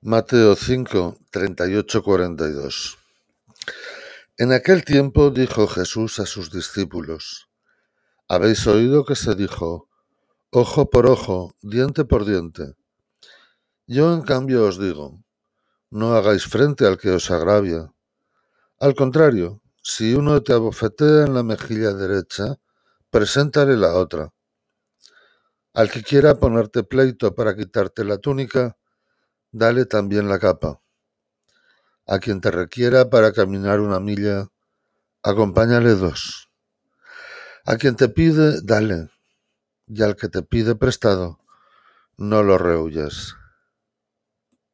Mateo 5, 38, 42. En aquel tiempo dijo Jesús a sus discípulos, Habéis oído que se dijo, ojo por ojo, diente por diente. Yo en cambio os digo, no hagáis frente al que os agravia. Al contrario, si uno te abofetea en la mejilla derecha, preséntale la otra. Al que quiera ponerte pleito para quitarte la túnica, dale también la capa. A quien te requiera para caminar una milla, acompáñale dos. A quien te pide, dale, y al que te pide prestado, no lo rehuyas.